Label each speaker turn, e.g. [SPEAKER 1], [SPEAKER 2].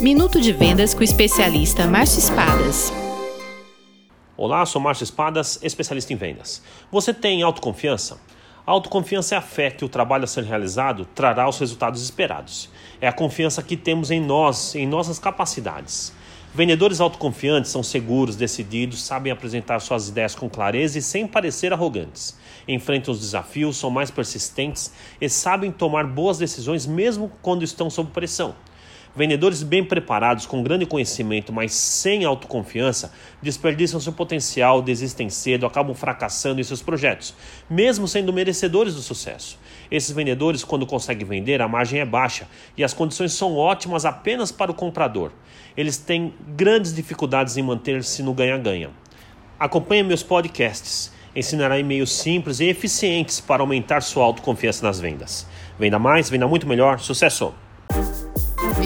[SPEAKER 1] Minuto de Vendas com o especialista Márcio Espadas.
[SPEAKER 2] Olá, sou Márcio Espadas, especialista em vendas. Você tem autoconfiança? A autoconfiança é a fé que o trabalho a ser realizado trará os resultados esperados. É a confiança que temos em nós, em nossas capacidades. Vendedores autoconfiantes são seguros, decididos, sabem apresentar suas ideias com clareza e sem parecer arrogantes. Enfrentam os desafios, são mais persistentes e sabem tomar boas decisões mesmo quando estão sob pressão. Vendedores bem preparados, com grande conhecimento, mas sem autoconfiança, desperdiçam seu potencial, desistem cedo, acabam fracassando em seus projetos, mesmo sendo merecedores do sucesso. Esses vendedores, quando conseguem vender, a margem é baixa e as condições são ótimas apenas para o comprador. Eles têm grandes dificuldades em manter-se no ganha-ganha. Acompanhe meus podcasts. Ensinará e-mails simples e eficientes para aumentar sua autoconfiança nas vendas. Venda mais, venda muito melhor. Sucesso!